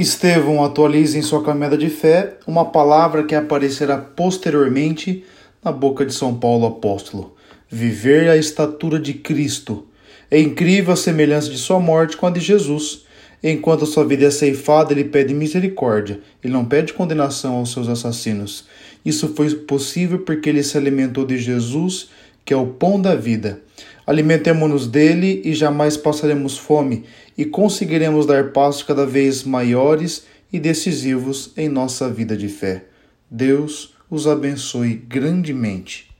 Estevão atualiza em sua caminhada de fé uma palavra que aparecerá posteriormente na boca de São Paulo apóstolo: viver a estatura de Cristo. É incrível a semelhança de sua morte com a de Jesus. Enquanto sua vida é ceifada, ele pede misericórdia, ele não pede condenação aos seus assassinos. Isso foi possível porque ele se alimentou de Jesus, que é o pão da vida. Alimentemo-nos dele e jamais passaremos fome, e conseguiremos dar passos cada vez maiores e decisivos em nossa vida de fé. Deus os abençoe grandemente.